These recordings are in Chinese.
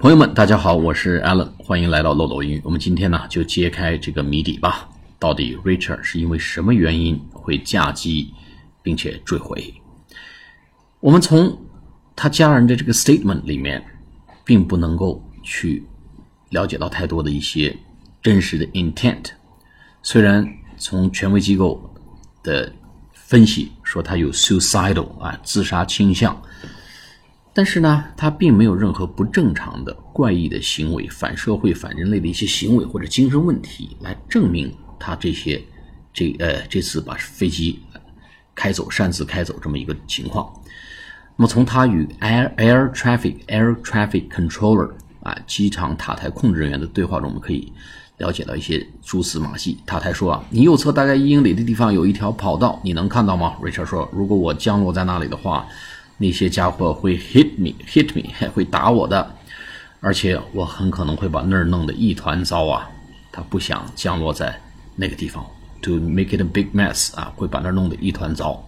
朋友们，大家好，我是 Alan，欢迎来到漏斗英语。我们今天呢就揭开这个谜底吧。到底 Richard 是因为什么原因会驾机并且坠毁？我们从他家人的这个 statement 里面，并不能够去了解到太多的一些真实的 intent。虽然从权威机构的分析说他有 suicidal 啊自杀倾向。但是呢，他并没有任何不正常的、怪异的行为、反社会、反人类的一些行为或者精神问题来证明他这些这呃这次把飞机开走、擅自开走这么一个情况。那么从他与 air air traffic air traffic controller 啊机场塔台控制人员的对话中，我们可以了解到一些蛛丝马迹。塔台说啊，你右侧大概一英里的地方有一条跑道，你能看到吗？Richard 说，如果我降落在那里的话。那些家伙会 hit me，hit me，会打我的，而且我很可能会把那儿弄得一团糟啊！他不想降落在那个地方，to make it a big mess 啊，会把那儿弄得一团糟。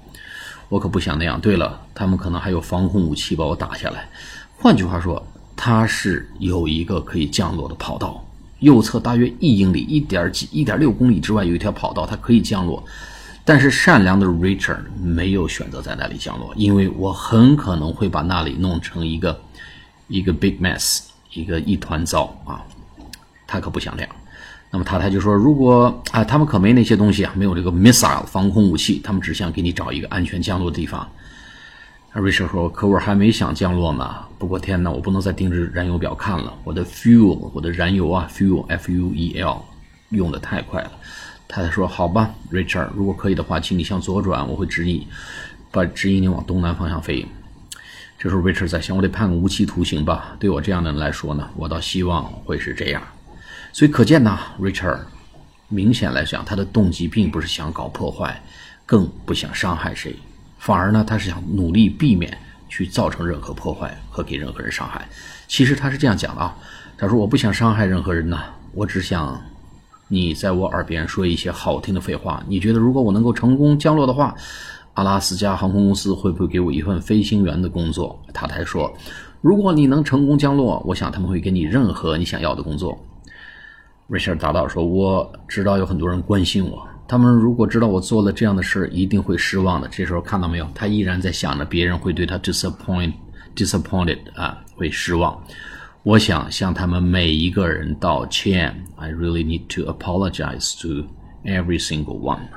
我可不想那样。对了，他们可能还有防空武器把我打下来。换句话说，他是有一个可以降落的跑道，右侧大约一英里，一点几，一点六公里之外有一条跑道，它可以降落。但是善良的 Richard 没有选择在那里降落，因为我很可能会把那里弄成一个一个 big mess，一个一团糟啊！他可不想这样。那么塔台就说：“如果啊，他们可没那些东西啊，没有这个 missile 防空武器，他们只想给你找一个安全降落的地方。”Richard 说：“可我还没想降落呢。不过天哪，我不能再盯着燃油表看了。我的 fuel，我的燃油啊，fuel，f-u-e-l，用的太快了。”太太说：“好吧，Richard，如果可以的话，请你向左转，我会指引，把指引你往东南方向飞。”这时候，Richard 在想：“我得判个无期徒刑吧？对我这样的人来说呢，我倒希望会是这样。”所以可见呢，Richard 明显来讲，他的动机并不是想搞破坏，更不想伤害谁，反而呢，他是想努力避免去造成任何破坏和给任何人伤害。其实他是这样讲的啊：“他说我不想伤害任何人呢，我只想。”你在我耳边说一些好听的废话，你觉得如果我能够成功降落的话，阿拉斯加航空公司会不会给我一份飞行员的工作？塔台说，如果你能成功降落，我想他们会给你任何你想要的工作。瑞切尔答道说，我知道有很多人关心我，他们如果知道我做了这样的事，一定会失望的。这时候看到没有，他依然在想着别人会对他 disappoint disappointed 啊，会失望。我想向他们每一个人道歉。I really need to apologize to every single one。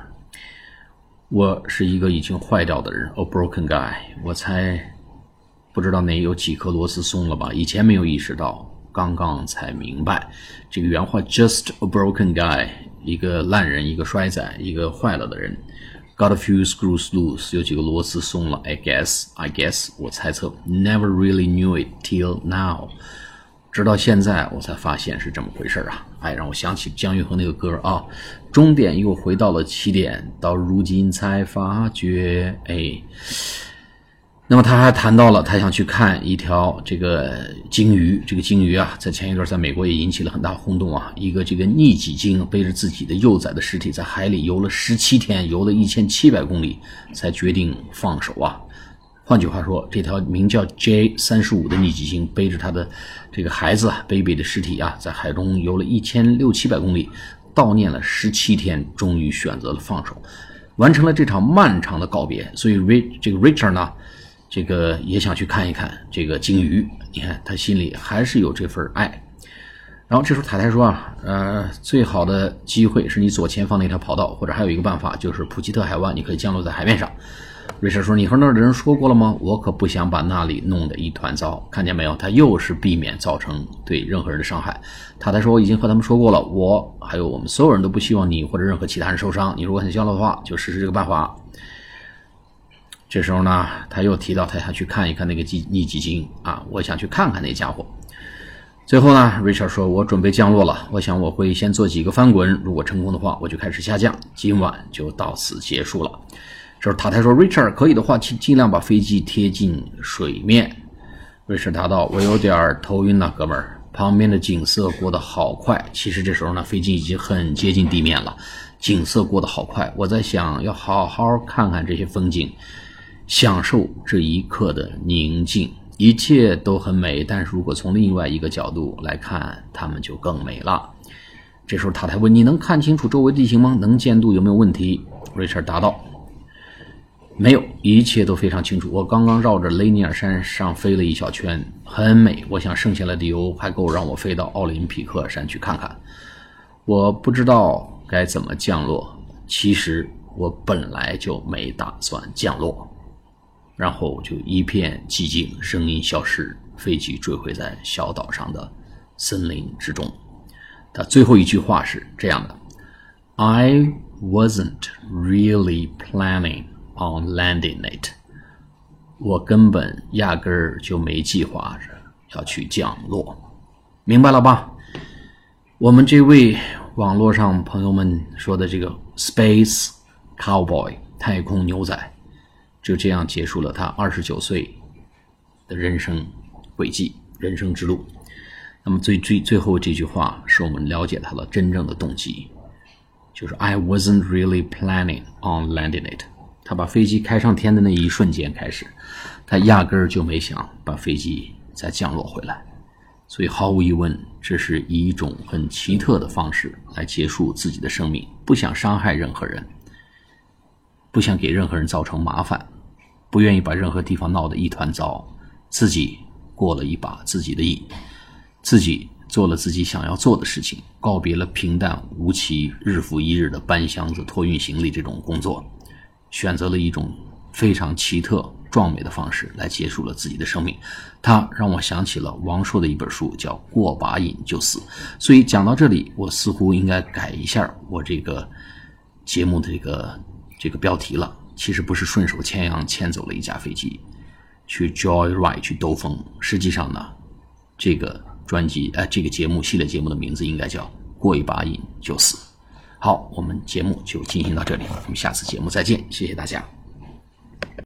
我是一个已经坏掉的人，a broken guy。我才不知道哪有几颗螺丝松了吧？以前没有意识到，刚刚才明白。这个原话，just a broken guy，一个烂人，一个衰仔，一个坏了的人。Got a few screws loose，有几个螺丝松了。I guess，I guess，我猜测。Never really knew it till now。直到现在，我才发现是这么回事啊！哎，让我想起姜育恒那个歌啊，终点又回到了起点，到如今才发觉，哎。那么他还谈到了，他想去看一条这个鲸鱼，这个鲸鱼啊，在前一段在美国也引起了很大轰动啊。一个这个逆戟鲸背着自己的幼崽的尸体，在海里游了十七天，游了一千七百公里，才决定放手啊。换句话说，这条名叫 J 三十五的逆戟鲸背着他的这个孩子啊，baby 的尸体啊，在海中游了一千六七百公里，悼念了十七天，终于选择了放手，完成了这场漫长的告别。所以，Rich 这个 Richard 呢，这个也想去看一看这个鲸鱼。你看，他心里还是有这份爱。然后这时候太太说啊，呃，最好的机会是你左前方那条跑道，或者还有一个办法，就是普吉特海湾，你可以降落在海面上。瑞士说：“你和那儿的人说过了吗？我可不想把那里弄得一团糟。看见没有？他又是避免造成对任何人的伤害。他才说我已经和他们说过了。我还有我们所有人都不希望你或者任何其他人受伤。你如果很降落的话，就实施这个办法。这时候呢，他又提到他想去看一看那个逆逆基金啊，我想去看看那家伙。最后呢，瑞士说：我准备降落了。我想我会先做几个翻滚，如果成功的话，我就开始下降。今晚就到此结束了。”就是塔台说：“Richard，可以的话，尽尽量把飞机贴近水面。”Richard 答道：“我有点头晕呐，哥们儿。旁边的景色过得好快。其实这时候呢，飞机已经很接近地面了，景色过得好快。我在想，要好好看看这些风景，享受这一刻的宁静。一切都很美，但是如果从另外一个角度来看，它们就更美了。这时候塔台问：“你能看清楚周围地形吗？能见度有没有问题？”Richard 答道：“没有，一切都非常清楚。我刚刚绕着雷尼尔山上飞了一小圈，很美。我想剩下来的油还够让我飞到奥林匹克山去看看。我不知道该怎么降落。其实我本来就没打算降落。”然后就一片寂静，声音消失，飞机坠毁在小岛上的森林之中。他最后一句话是这样的：“I wasn't really planning on landing it。”我根本压根儿就没计划着要去降落，明白了吧？我们这位网络上朋友们说的这个 “space cowboy” 太空牛仔。就这样结束了他二十九岁的人生轨迹、人生之路。那么最最最后这句话，是我们了解他的真正的动机，就是 "I wasn't really planning on landing it"。他把飞机开上天的那一瞬间开始，他压根儿就没想把飞机再降落回来。所以毫无疑问，这是以一种很奇特的方式来结束自己的生命，不想伤害任何人，不想给任何人造成麻烦。不愿意把任何地方闹得一团糟，自己过了一把自己的瘾，自己做了自己想要做的事情，告别了平淡无奇、日复一日的搬箱子、托运行李这种工作，选择了一种非常奇特、壮美的方式来结束了自己的生命。他让我想起了王朔的一本书，叫《过把瘾就死》。所以讲到这里，我似乎应该改一下我这个节目的这个这个标题了。其实不是顺手牵羊牵走了一架飞机，去 joyride 去兜风。实际上呢，这个专辑呃这个节目系列节目的名字应该叫过一把瘾就死。好，我们节目就进行到这里，我们下次节目再见，谢谢大家。